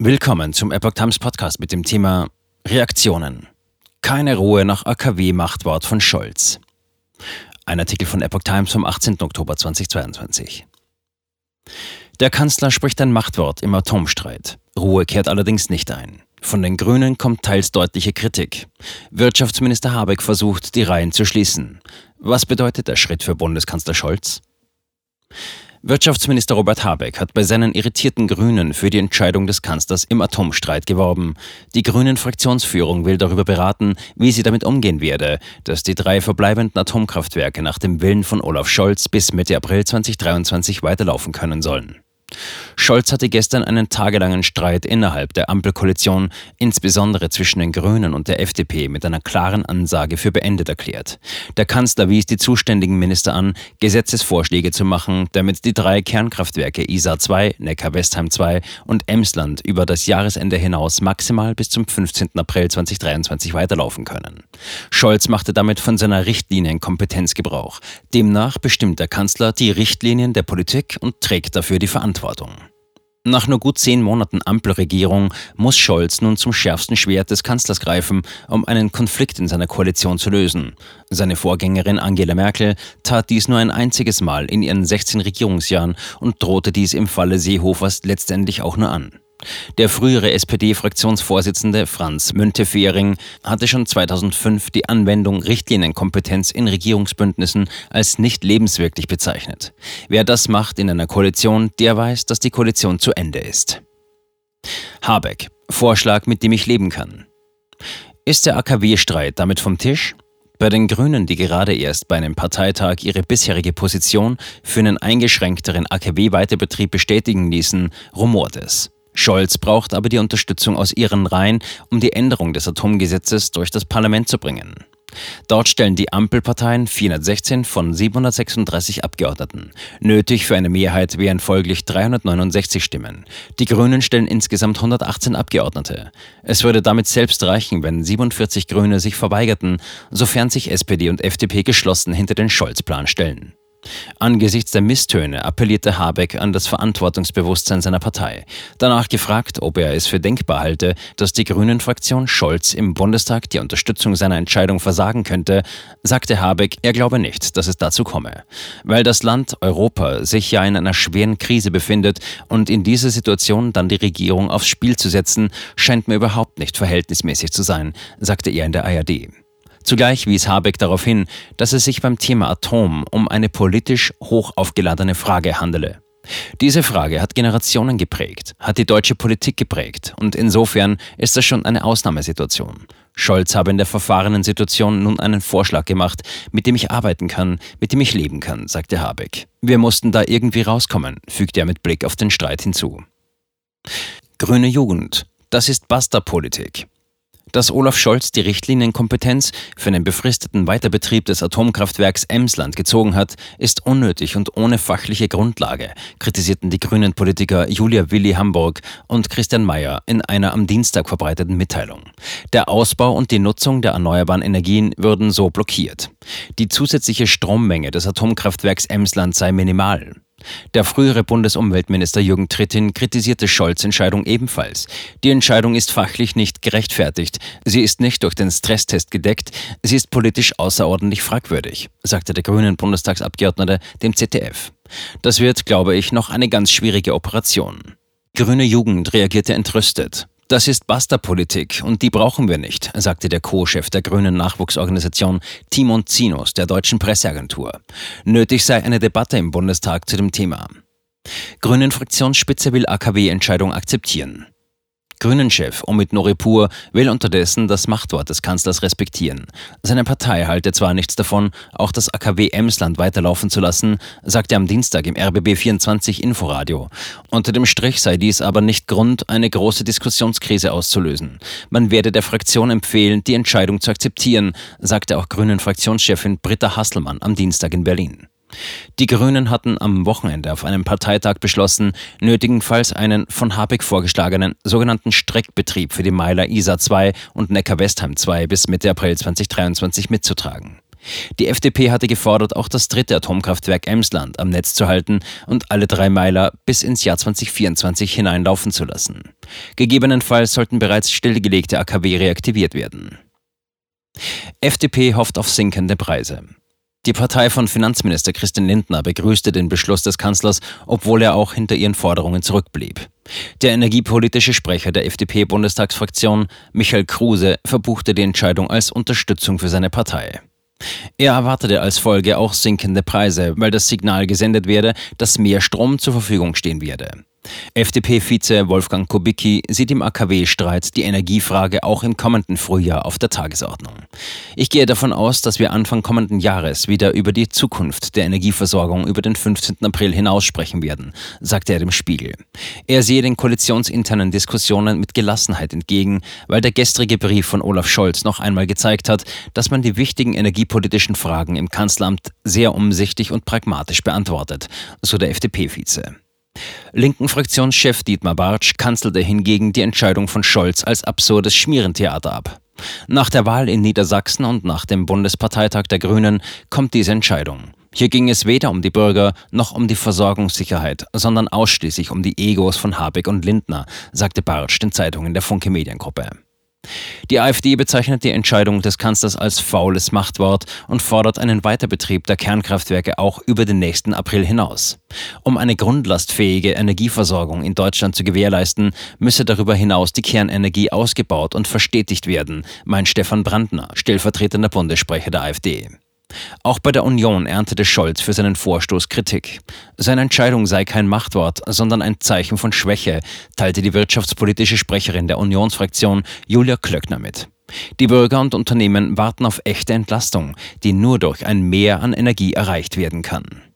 Willkommen zum Epoch Times Podcast mit dem Thema Reaktionen. Keine Ruhe nach AKW-Machtwort von Scholz. Ein Artikel von Epoch Times vom 18. Oktober 2022. Der Kanzler spricht ein Machtwort im Atomstreit. Ruhe kehrt allerdings nicht ein. Von den Grünen kommt teils deutliche Kritik. Wirtschaftsminister Habeck versucht, die Reihen zu schließen. Was bedeutet der Schritt für Bundeskanzler Scholz? Wirtschaftsminister Robert Habeck hat bei seinen irritierten Grünen für die Entscheidung des Kanzlers im Atomstreit geworben. Die Grünen Fraktionsführung will darüber beraten, wie sie damit umgehen werde, dass die drei verbleibenden Atomkraftwerke nach dem Willen von Olaf Scholz bis Mitte April 2023 weiterlaufen können sollen. Scholz hatte gestern einen tagelangen Streit innerhalb der Ampelkoalition, insbesondere zwischen den Grünen und der FDP, mit einer klaren Ansage für beendet erklärt. Der Kanzler wies die zuständigen Minister an, Gesetzesvorschläge zu machen, damit die drei Kernkraftwerke ISA 2, Neckar-Westheim 2 und Emsland über das Jahresende hinaus maximal bis zum 15. April 2023 weiterlaufen können. Scholz machte damit von seiner Richtlinienkompetenz Gebrauch. Demnach bestimmt der Kanzler die Richtlinien der Politik und trägt dafür die Verantwortung. Verantwortung. Nach nur gut zehn Monaten Ampelregierung muss Scholz nun zum schärfsten Schwert des Kanzlers greifen, um einen Konflikt in seiner Koalition zu lösen. Seine Vorgängerin Angela Merkel tat dies nur ein einziges Mal in ihren 16 Regierungsjahren und drohte dies im Falle Seehofers letztendlich auch nur an. Der frühere SPD-Fraktionsvorsitzende Franz Müntefering hatte schon 2005 die Anwendung Richtlinienkompetenz in Regierungsbündnissen als nicht lebenswirklich bezeichnet. Wer das macht in einer Koalition, der weiß, dass die Koalition zu Ende ist. Habeck, Vorschlag, mit dem ich leben kann. Ist der AKW-Streit damit vom Tisch? Bei den Grünen, die gerade erst bei einem Parteitag ihre bisherige Position für einen eingeschränkteren AKW-Weiterbetrieb bestätigen ließen, rumort es. Scholz braucht aber die Unterstützung aus ihren Reihen, um die Änderung des Atomgesetzes durch das Parlament zu bringen. Dort stellen die Ampelparteien 416 von 736 Abgeordneten. Nötig für eine Mehrheit wären folglich 369 Stimmen. Die Grünen stellen insgesamt 118 Abgeordnete. Es würde damit selbst reichen, wenn 47 Grüne sich verweigerten, sofern sich SPD und FDP geschlossen hinter den Scholz-Plan stellen. Angesichts der Misstöne appellierte Habeck an das Verantwortungsbewusstsein seiner Partei. Danach gefragt, ob er es für denkbar halte, dass die Grünen-Fraktion Scholz im Bundestag die Unterstützung seiner Entscheidung versagen könnte, sagte Habeck, er glaube nicht, dass es dazu komme. Weil das Land Europa sich ja in einer schweren Krise befindet und in dieser Situation dann die Regierung aufs Spiel zu setzen, scheint mir überhaupt nicht verhältnismäßig zu sein, sagte er in der ARD. Zugleich wies Habeck darauf hin, dass es sich beim Thema Atom um eine politisch hoch aufgeladene Frage handele. Diese Frage hat Generationen geprägt, hat die deutsche Politik geprägt und insofern ist das schon eine Ausnahmesituation. Scholz habe in der verfahrenen Situation nun einen Vorschlag gemacht, mit dem ich arbeiten kann, mit dem ich leben kann, sagte Habeck. Wir mussten da irgendwie rauskommen, fügte er mit Blick auf den Streit hinzu. Grüne Jugend. Das ist Basta-Politik. Dass Olaf Scholz die Richtlinienkompetenz für einen befristeten Weiterbetrieb des Atomkraftwerks Emsland gezogen hat, ist unnötig und ohne fachliche Grundlage, kritisierten die grünen Politiker Julia Willi Hamburg und Christian Mayer in einer am Dienstag verbreiteten Mitteilung. Der Ausbau und die Nutzung der erneuerbaren Energien würden so blockiert. Die zusätzliche Strommenge des Atomkraftwerks Emsland sei minimal. Der frühere Bundesumweltminister Jürgen Trittin kritisierte Scholz' Entscheidung ebenfalls. Die Entscheidung ist fachlich nicht gerechtfertigt. Sie ist nicht durch den Stresstest gedeckt. Sie ist politisch außerordentlich fragwürdig, sagte der grünen Bundestagsabgeordnete dem ZDF. Das wird, glaube ich, noch eine ganz schwierige Operation. Grüne Jugend reagierte entrüstet. Das ist Basta-Politik und die brauchen wir nicht, sagte der Co-Chef der grünen Nachwuchsorganisation Timon Zinos der deutschen Presseagentur. Nötig sei eine Debatte im Bundestag zu dem Thema. Grünen Fraktionsspitze will AKW-Entscheidung akzeptieren. Grünen-Chef Omid Noripur will unterdessen das Machtwort des Kanzlers respektieren. Seine Partei halte zwar nichts davon, auch das AKW Emsland weiterlaufen zu lassen, sagte er am Dienstag im RBB 24 Inforadio. Unter dem Strich sei dies aber nicht Grund, eine große Diskussionskrise auszulösen. Man werde der Fraktion empfehlen, die Entscheidung zu akzeptieren, sagte auch Grünen-Fraktionschefin Britta Hasselmann am Dienstag in Berlin. Die Grünen hatten am Wochenende auf einem Parteitag beschlossen, nötigenfalls einen von Habeck vorgeschlagenen sogenannten Streckbetrieb für die Meiler ISA 2 und Neckar-Westheim 2 bis Mitte April 2023 mitzutragen. Die FDP hatte gefordert, auch das dritte Atomkraftwerk Emsland am Netz zu halten und alle drei Meiler bis ins Jahr 2024 hineinlaufen zu lassen. Gegebenenfalls sollten bereits stillgelegte AKW reaktiviert werden. FDP hofft auf sinkende Preise. Die Partei von Finanzminister Christian Lindner begrüßte den Beschluss des Kanzlers, obwohl er auch hinter ihren Forderungen zurückblieb. Der energiepolitische Sprecher der FDP-Bundestagsfraktion, Michael Kruse, verbuchte die Entscheidung als Unterstützung für seine Partei. Er erwartete als Folge auch sinkende Preise, weil das Signal gesendet werde, dass mehr Strom zur Verfügung stehen werde. FDP-Vize Wolfgang Kubicki sieht im AKW-Streit die Energiefrage auch im kommenden Frühjahr auf der Tagesordnung. Ich gehe davon aus, dass wir Anfang kommenden Jahres wieder über die Zukunft der Energieversorgung über den 15. April hinaus sprechen werden, sagte er dem Spiegel. Er sehe den koalitionsinternen Diskussionen mit Gelassenheit entgegen, weil der gestrige Brief von Olaf Scholz noch einmal gezeigt hat, dass man die wichtigen energiepolitischen Fragen im Kanzleramt sehr umsichtig und pragmatisch beantwortet, so der FDP-Vize. Linken Fraktionschef Dietmar Bartsch kanzelte hingegen die Entscheidung von Scholz als absurdes Schmierentheater ab. Nach der Wahl in Niedersachsen und nach dem Bundesparteitag der Grünen kommt diese Entscheidung. Hier ging es weder um die Bürger noch um die Versorgungssicherheit, sondern ausschließlich um die Egos von Habeck und Lindner, sagte Bartsch den Zeitungen der Funke Mediengruppe. Die AfD bezeichnet die Entscheidung des Kanzlers als faules Machtwort und fordert einen Weiterbetrieb der Kernkraftwerke auch über den nächsten April hinaus. Um eine grundlastfähige Energieversorgung in Deutschland zu gewährleisten, müsse darüber hinaus die Kernenergie ausgebaut und verstetigt werden, meint Stefan Brandner, stellvertretender Bundessprecher der AfD. Auch bei der Union erntete Scholz für seinen Vorstoß Kritik. Seine Entscheidung sei kein Machtwort, sondern ein Zeichen von Schwäche, teilte die wirtschaftspolitische Sprecherin der Unionsfraktion Julia Klöckner mit. Die Bürger und Unternehmen warten auf echte Entlastung, die nur durch ein Mehr an Energie erreicht werden kann.